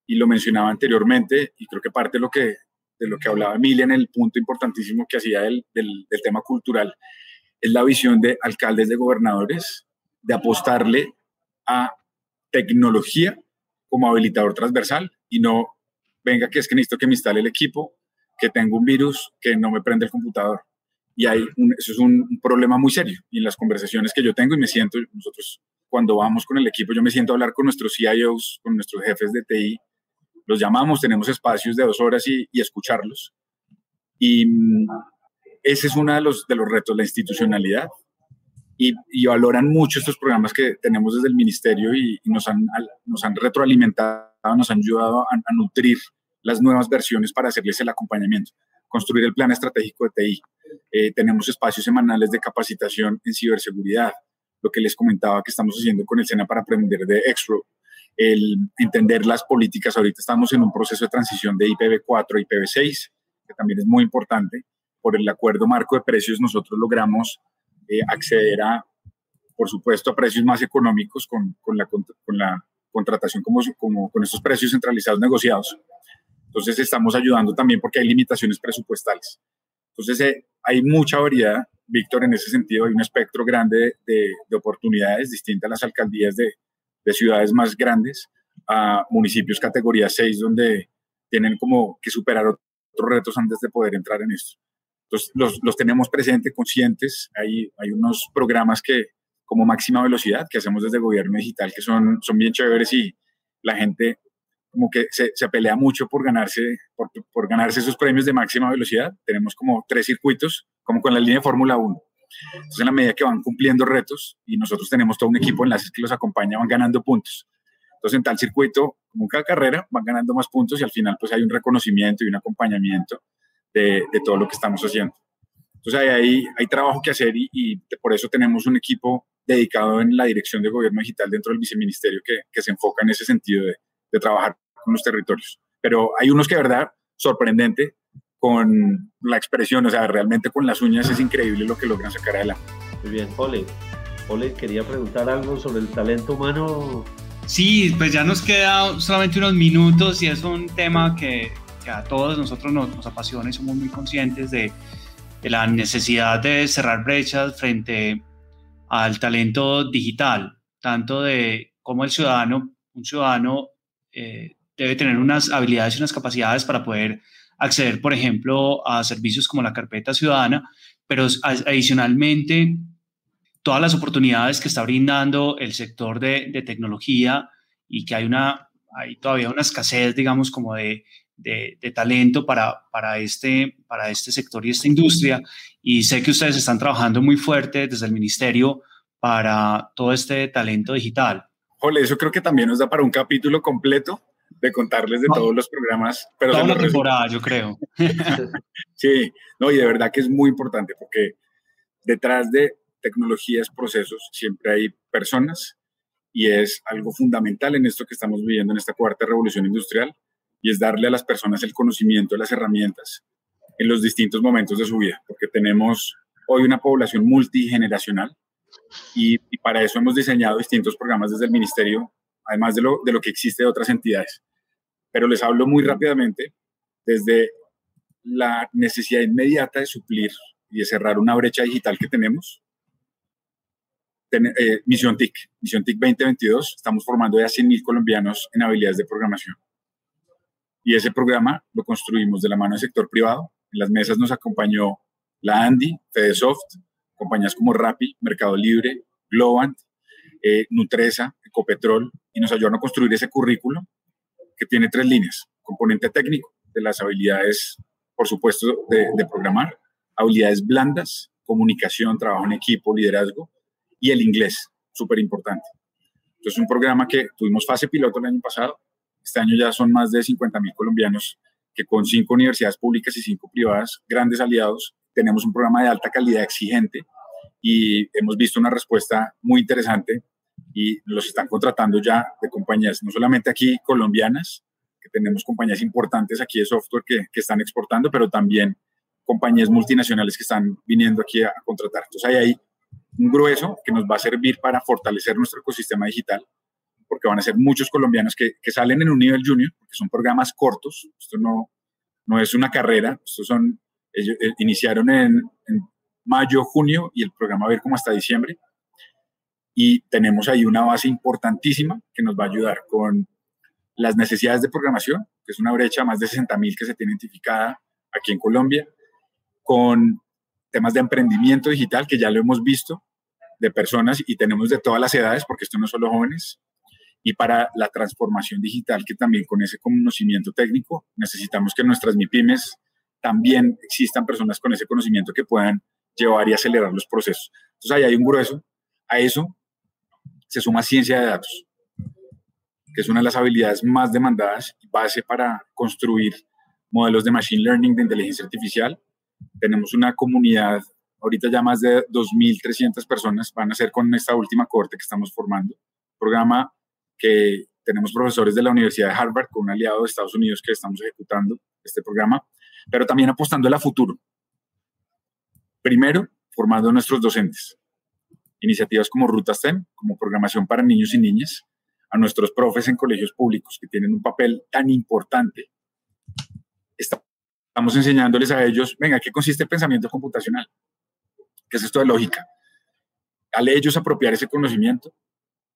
y lo mencionaba anteriormente y creo que parte de lo que, de lo que hablaba Emilia en el punto importantísimo que hacía del, del, del tema cultural es la visión de alcaldes, de gobernadores, de apostarle a tecnología como habilitador transversal y no venga que es que necesito que me instale el equipo, que tengo un virus, que no me prende el computador. Y hay eso es un, problema muy serio. Y en las conversaciones que yo tengo y me siento, nosotros cuando vamos con el equipo, yo me siento a hablar con nuestros CIOs, con nuestros jefes de TI, los llamamos, tenemos espacios de dos horas y, y escucharlos. Y mm, ese es uno de los, de los retos, la institucionalidad. Y, y, valoran mucho estos programas que tenemos desde el ministerio y, nos, han, nos han retroalimentado, nos han ayudado a, a nutrir las nuevas versiones para hacerles el acompañamiento, construir el plan estratégico de TI. Eh, tenemos espacios semanales de capacitación en ciberseguridad, lo que les comentaba que estamos haciendo con el SENA para aprender de Expro, el entender las políticas. Ahorita estamos en un proceso de transición de IPv4 a IPv6, que también es muy importante. Por el acuerdo marco de precios nosotros logramos eh, acceder a, por supuesto, a precios más económicos con, con, la, con la contratación como, como con estos precios centralizados negociados. Entonces estamos ayudando también porque hay limitaciones presupuestales. Entonces eh, hay mucha variedad, Víctor, en ese sentido hay un espectro grande de, oportunidades distintas a las alcaldías de, de, ciudades más grandes a municipios categoría 6 donde tienen como que superar otros retos antes de poder entrar en esto. Entonces los, los tenemos presentes, conscientes. Hay, hay unos programas que como máxima velocidad que hacemos desde el gobierno digital que son, son bien chéveres y la gente como que se, se pelea mucho por ganarse, por, por, ganarse esos premios de máxima velocidad. Tenemos como tres circuitos, como con la línea de Fórmula 1. Entonces, en la medida que van cumpliendo retos y nosotros tenemos todo un equipo de enlaces que los acompaña, van ganando puntos. Entonces, en tal circuito, como en cada carrera, van ganando más puntos y al final, pues hay un reconocimiento y un acompañamiento de, de todo lo que estamos haciendo. Entonces, hay, hay, hay trabajo que hacer y, y, por eso tenemos un equipo dedicado en la dirección de gobierno digital dentro del viceministerio que, que se enfoca en ese sentido de, de trabajar con los territorios. Pero hay unos que, de verdad, sorprendente con la expresión, o sea, realmente con las uñas es increíble lo que logran sacar adelante. Muy bien, Ole. Ole, quería preguntar algo sobre el talento humano. Sí, pues ya nos queda solamente unos minutos y es un tema que, que a todos nosotros nos, nos, apasiona y somos muy conscientes de, de la necesidad de cerrar brechas frente al talento digital, tanto de cómo el ciudadano, un ciudadano eh, debe tener unas habilidades y unas capacidades para poder acceder, por ejemplo, a servicios como la carpeta ciudadana, pero adicionalmente todas las oportunidades que está brindando el sector de, de tecnología y que hay, una, hay todavía una escasez, digamos, como de, de, de, talento para, para, este, para este sector y esta industria. Y sé que ustedes están trabajando muy fuerte desde el ministerio para todo este talento digital. Jole, eso creo que también nos da para un capítulo completo de contarles de todos los programas. Pero Toda una temporada, yo creo. sí, no, y de verdad que es muy importante porque detrás de tecnologías, procesos, siempre hay personas y es algo fundamental en esto que estamos viviendo en esta cuarta revolución industrial y es darle a las personas el conocimiento las herramientas en los distintos momentos de su vida, porque tenemos hoy una población multigeneracional y, y para eso hemos diseñado distintos programas desde el ministerio además de lo, de lo que existe de otras entidades. Pero les hablo muy rápidamente desde la necesidad inmediata de suplir y de cerrar una brecha digital que tenemos. Ten, eh, Misión TIC, Misión TIC 2022, estamos formando ya 100.000 colombianos en habilidades de programación. Y ese programa lo construimos de la mano del sector privado. En las mesas nos acompañó la Andy, Fedesoft, compañías como Rappi, Mercado Libre, Globant, eh, Nutresa, Ecopetrol, y nos ayudaron a construir ese currículo que tiene tres líneas. Componente técnico, de las habilidades por supuesto, de, programar, habilidades blandas, comunicación, trabajo en equipo, liderazgo y el inglés, súper importante. Entonces, es un programa que tuvimos fase piloto el año pasado. Este año ya son más de 50 mil colombianos que con cinco universidades públicas y cinco privadas, grandes aliados, tenemos un programa de alta calidad exigente y hemos visto una respuesta muy interesante y los están contratando ya de compañías, no solamente aquí colombianas, que tenemos compañías importantes aquí de software que, que están exportando, pero también compañías multinacionales que están viniendo aquí a, a contratar. Entonces hay ahí un grueso que nos va a servir para fortalecer nuestro ecosistema digital porque van a ser muchos colombianos que, que, salen en un nivel junior, porque son programas cortos, esto no, no es una carrera, estos son, ellos eh, iniciaron en, en, mayo, junio y el programa va a ir como hasta diciembre. Y tenemos ahí una base importantísima que nos va a ayudar con las necesidades de programación, que es una brecha más de 60 mil que se tiene identificada aquí en Colombia, con temas de emprendimiento digital, que ya lo hemos visto, de personas y tenemos de todas las edades, porque esto no es solo jóvenes, y para la transformación digital, que también con ese conocimiento técnico necesitamos que nuestras MIPIMES también existan personas con ese conocimiento que puedan llevar y acelerar los procesos. Entonces ahí hay un grueso. A eso se suma ciencia de datos, que es una de las habilidades más demandadas base para construir modelos de machine learning, de inteligencia artificial. Tenemos una comunidad, ahorita ya más de 2.300 personas van a ser con esta última corte que estamos formando. Programa que tenemos profesores de la Universidad de Harvard con un aliado de Estados Unidos que estamos ejecutando este programa, pero también apostando a futuro. Primero, formando a nuestros docentes. Iniciativas como Ruta STEM, como programación para niños y niñas, a nuestros profes en colegios públicos que tienen un papel tan importante. Estamos enseñándoles a ellos, venga, ¿qué consiste el pensamiento computacional? ¿Qué es esto de lógica? Al ellos apropiar ese conocimiento,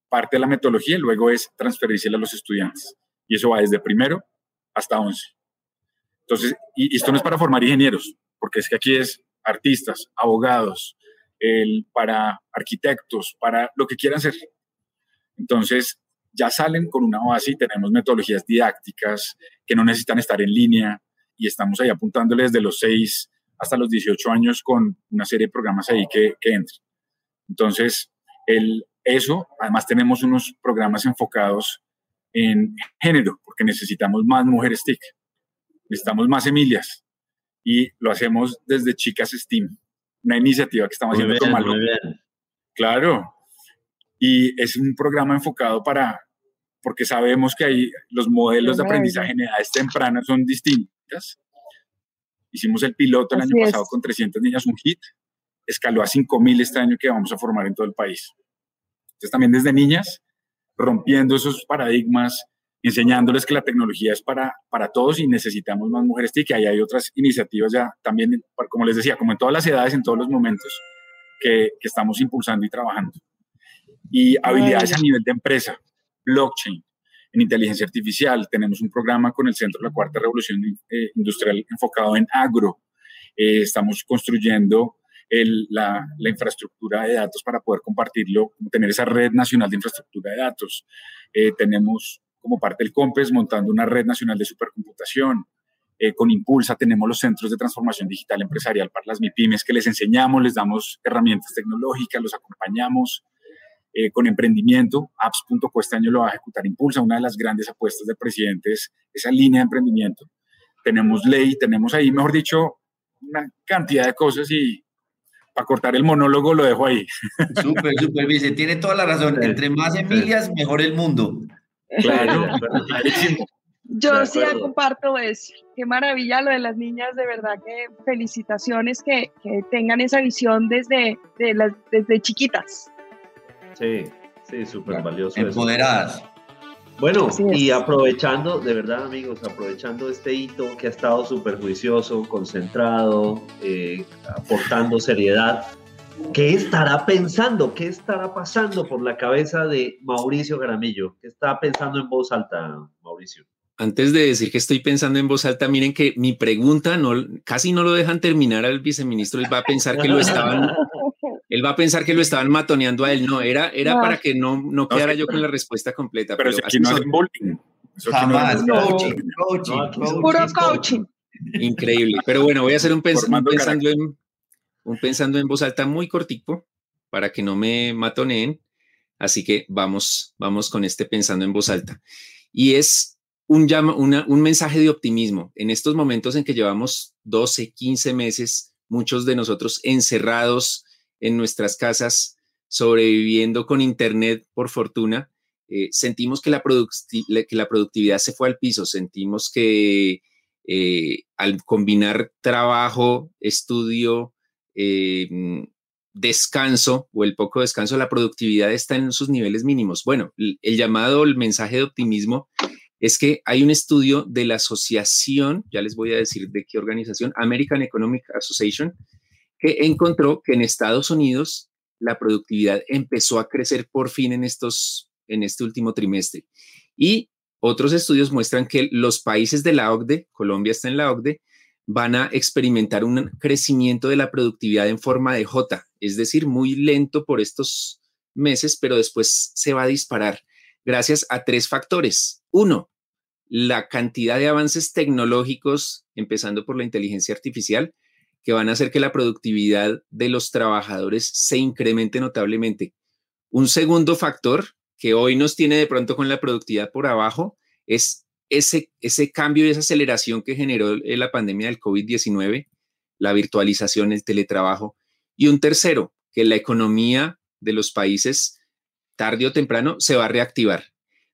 parte de la metodología luego es transferírsela a los estudiantes. Y eso va desde primero hasta once. Entonces, y esto no es para formar ingenieros, porque es que aquí es artistas, abogados, el, para arquitectos, para lo que quieran ser. Entonces, ya salen con una base y tenemos metodologías didácticas que no necesitan estar en línea y estamos ahí apuntándoles desde los 6 hasta los 18 años con una serie de programas ahí que, que entran. Entonces, el, eso, además tenemos unos programas enfocados en género, porque necesitamos más mujeres TIC, necesitamos más Emilias, y lo hacemos desde Chicas STEAM, una iniciativa que estamos haciendo con Malo. Claro, y es un programa enfocado para, porque sabemos que ahí los modelos de aprendizaje en edades tempranas son distintas. Hicimos el piloto el Así año pasado con 300 niñas, un hit, escaló a 5.000 este año que vamos a formar en todo el país. Entonces también desde niñas, rompiendo esos paradigmas, enseñándoles que la tecnología es para, para todos y necesitamos más mujeres y que ahí hay otras iniciativas ya también, como les decía, como en todas las edades, en todos los momentos, que, que estamos impulsando y trabajando. Y habilidades a nivel de empresa, blockchain, en inteligencia artificial. Tenemos un programa con el Centro de la Cuarta Revolución eh, Industrial enfocado en agro. Eh, estamos construyendo el, la, la, infraestructura de datos para poder compartirlo, tener esa red nacional de infraestructura de datos. Eh, tenemos como parte del COMPES montando una red nacional de supercomputación. Eh, con Impulsa tenemos los centros de transformación digital empresarial para las MIPIMES que les enseñamos, les damos herramientas tecnológicas, los acompañamos. Eh, con emprendimiento, apps.co este año lo va a ejecutar Impulsa, una de las grandes apuestas del presidente es esa línea de emprendimiento. Tenemos ley, tenemos ahí, mejor dicho, una cantidad de cosas y, para cortar el monólogo lo dejo ahí. Súper, súper, vice. Tiene toda la razón. Entre más Emilias, mejor el mundo. Claro, clarísimo. Yo sí comparto eso. Qué maravilla lo de las niñas, de verdad que felicitaciones que, que tengan esa visión desde, de las, desde chiquitas. Sí, sí, súper valioso. Empoderadas. Eso. Bueno, y aprovechando, de verdad amigos, aprovechando este hito que ha estado súper juicioso, concentrado, eh, aportando seriedad, ¿qué estará pensando? ¿Qué estará pasando por la cabeza de Mauricio Garamillo? ¿Qué está pensando en voz alta, Mauricio? Antes de decir que estoy pensando en voz alta, miren que mi pregunta no, casi no lo dejan terminar al viceministro, él va a pensar que lo estaban, él va a pensar que lo estaban matoneando a él. No, era, era no. para que no, no quedara yo con la respuesta completa. Pero, pero aquí no hacen bullying. Jamás, no. coaching, coaching, coaching, Puro coaching. Increíble. Pero bueno, voy a hacer un, pensando, en, un pensando en voz alta muy cortico para que no me matoneen. Así que vamos, vamos con este pensando en voz alta. Y es un, llama, un mensaje de optimismo. En estos momentos en que llevamos 12, 15 meses, muchos de nosotros encerrados en nuestras casas, sobreviviendo con Internet por fortuna, eh, sentimos que la, que la productividad se fue al piso, sentimos que eh, al combinar trabajo, estudio, eh, descanso o el poco descanso, la productividad está en sus niveles mínimos. Bueno, el, llamado, el mensaje de optimismo es que hay un estudio de la asociación, ya les voy a decir de qué organización, American Economic Association, que encontró que en Estados Unidos la productividad empezó a crecer por fin en, estos, en este último trimestre. Y otros estudios muestran que los países de la OCDE, Colombia está en la OCDE, van a experimentar un crecimiento de la productividad en forma de J, es decir, muy lento por estos meses, pero después se va a disparar gracias a tres factores. Uno, la cantidad de avances tecnológicos, empezando por la inteligencia artificial, que van a hacer que la productividad de los trabajadores se incremente notablemente. Un segundo factor que hoy nos tiene de pronto con la productividad por abajo es ese, ese cambio y esa aceleración que generó la pandemia del COVID-19, la virtualización, el teletrabajo. Y un tercero, que la economía de los países tarde o temprano se va a reactivar.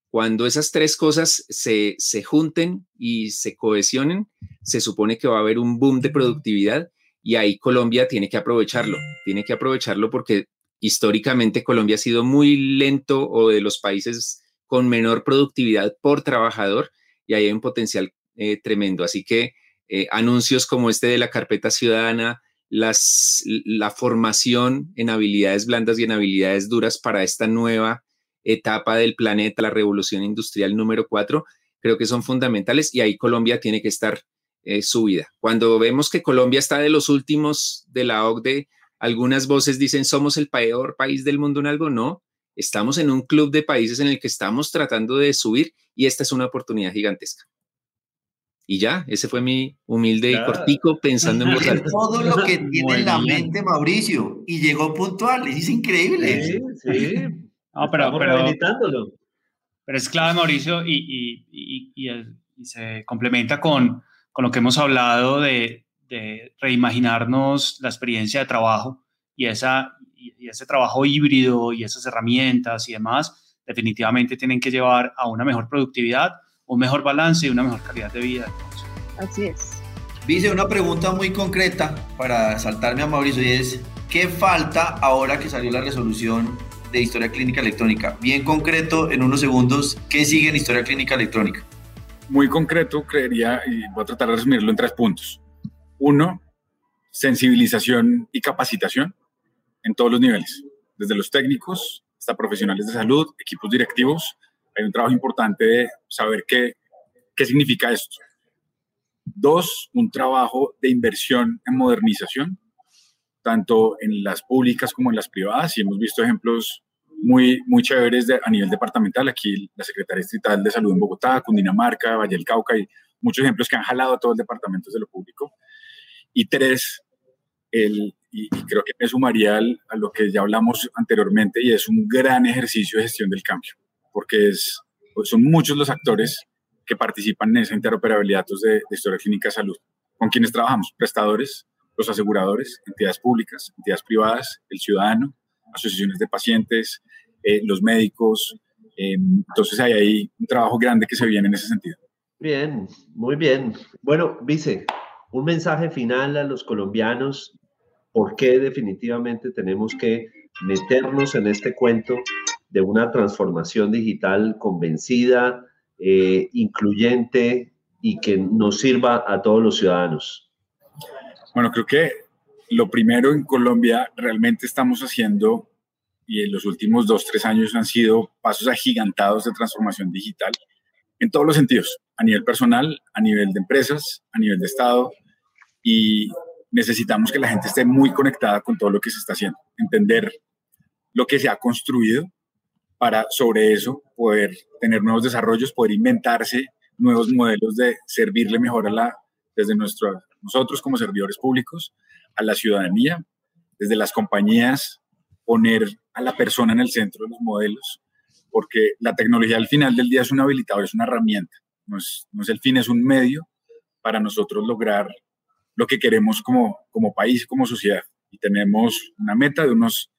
Cuando esas tres cosas se, se junten y se cohesionen, se supone que va a haber un boom de productividad y ahí Colombia tiene que aprovecharlo, tiene que aprovecharlo porque históricamente Colombia ha sido muy lento o de los países con menor productividad por trabajador y ahí hay un potencial eh, tremendo. Así que eh, anuncios como este de la carpeta ciudadana, las, la formación en habilidades blandas y en habilidades duras para esta nueva etapa del planeta, la revolución industrial número cuatro, creo que son fundamentales y ahí Colombia tiene que estar eh, subida. Cuando vemos que Colombia está de los últimos de la OCDE, algunas voces dicen somos el peor país del mundo en algo, no, estamos en un club de países en el que estamos tratando de subir y esta es una oportunidad gigantesca. Y ya, ese fue mi humilde y cortico pensando en Todo lo que tiene en la mente Mauricio y llegó puntual, es increíble. Sí, sí. pero, pero, es clave, Mauricio, y, y, y, se complementa con, con, lo que hemos hablado de, de reimaginarnos la experiencia de trabajo y, esa, y, ese trabajo híbrido y esas herramientas y demás, definitivamente tienen que llevar a una mejor productividad, un mejor balance y una mejor calidad de vida. Así es. Dice una pregunta muy concreta para saltarme a Mauricio y es, ¿qué falta ahora que salió la resolución de historia clínica electrónica? Bien concreto, en unos segundos, ¿qué sigue en historia clínica electrónica? Muy concreto, creería, y voy a tratar de resumirlo en tres puntos. Uno, sensibilización y capacitación en todos los niveles, desde los técnicos hasta profesionales de salud, equipos directivos. Hay un trabajo importante de saber qué, qué significa esto. Dos, un trabajo de inversión en modernización, tanto en las públicas como en las privadas, y hemos visto ejemplos muy, muy chéveres de, a nivel departamental. Aquí la Secretaría Distrital de Salud en Bogotá, Cundinamarca, Valle del Cauca, y muchos ejemplos que han jalado a todos los departamentos de lo público. Y tres, el, y, creo que me sumaría a lo que ya hablamos anteriormente y es un gran ejercicio de gestión del cambio, porque es, pues son muchos los actores que participan en esa interoperabilidad de, de historia clínica salud. ¿Con quienes trabajamos? Prestadores, los aseguradores, entidades públicas, entidades privadas, el ciudadano, asociaciones de pacientes, eh, los médicos. Eh, entonces hay ahí un trabajo grande que se viene en ese sentido. Bien, muy bien. Bueno, Vice, un mensaje final a los colombianos por qué definitivamente tenemos que meternos en este cuento de una transformación digital convencida, eh, incluyente y que nos sirva a todos los ciudadanos. Bueno, creo que lo primero en Colombia realmente estamos haciendo, y en los últimos dos, tres años han sido pasos agigantados de transformación digital en todos los sentidos, a nivel personal, a nivel de empresas, a nivel de Estado, y necesitamos que la gente esté muy conectada con todo lo que se está haciendo, entender lo que se ha construido para sobre eso poder tener nuevos desarrollos, poder inventarse nuevos modelos de servirle mejor a la desde nuestro, nosotros como servidores públicos, a la ciudadanía, desde las compañías, poner a la persona en el centro de los modelos, porque la tecnología al final del día es un habilitador, es una herramienta, no es, no es el fin, es un medio para nosotros lograr lo que queremos como, como país, como sociedad. Y tenemos una meta de unos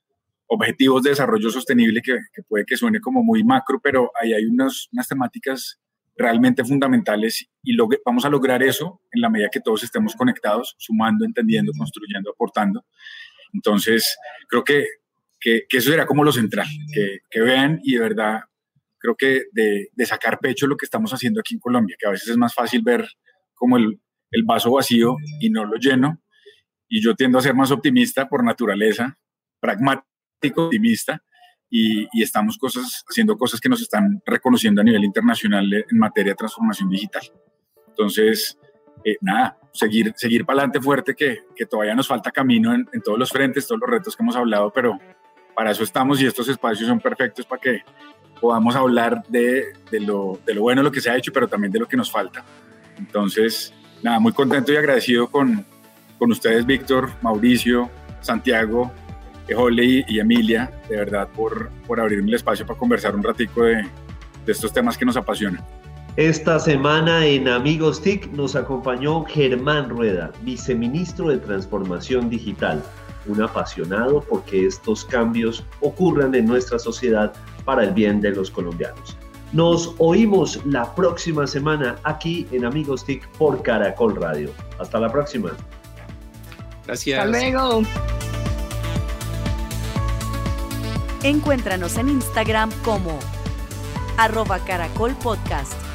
objetivos de desarrollo sostenible que, que puede que suene como muy macro, pero ahí hay unas, unas temáticas realmente fundamentales y lo, vamos a lograr eso en la medida que todos estemos conectados, sumando, entendiendo, construyendo, aportando. Entonces, creo que, que, eso será como lo central, que, que, vean y de verdad creo que de, de, sacar pecho lo que estamos haciendo aquí en Colombia, que a veces es más fácil ver como el, el vaso vacío y no lo lleno. Y yo tiendo a ser más optimista por naturaleza, pragmático, optimista, y, estamos cosas, haciendo cosas que nos están reconociendo a nivel internacional en materia de transformación digital. Entonces, eh, nada, seguir, seguir para adelante fuerte, que, que, todavía nos falta camino en, en, todos los frentes, todos los retos que hemos hablado, pero para eso estamos y estos espacios son perfectos para que podamos hablar de, de, lo, de lo bueno, lo que se ha hecho, pero también de lo que nos falta. Entonces, nada, muy contento y agradecido con, con ustedes, Víctor, Mauricio, Santiago, Holly y Emilia, de verdad, por, por abrirme el espacio para conversar un ratico de, de estos temas que nos apasionan. Esta semana en Amigos TIC nos acompañó Germán Rueda, viceministro de Transformación Digital, un apasionado porque estos cambios ocurran en nuestra sociedad para el bien de los colombianos. Nos oímos la próxima semana aquí en Amigos TIC por Caracol Radio. Hasta la próxima. Gracias. Hasta luego. Encuéntranos en Instagram como arroba caracol podcast.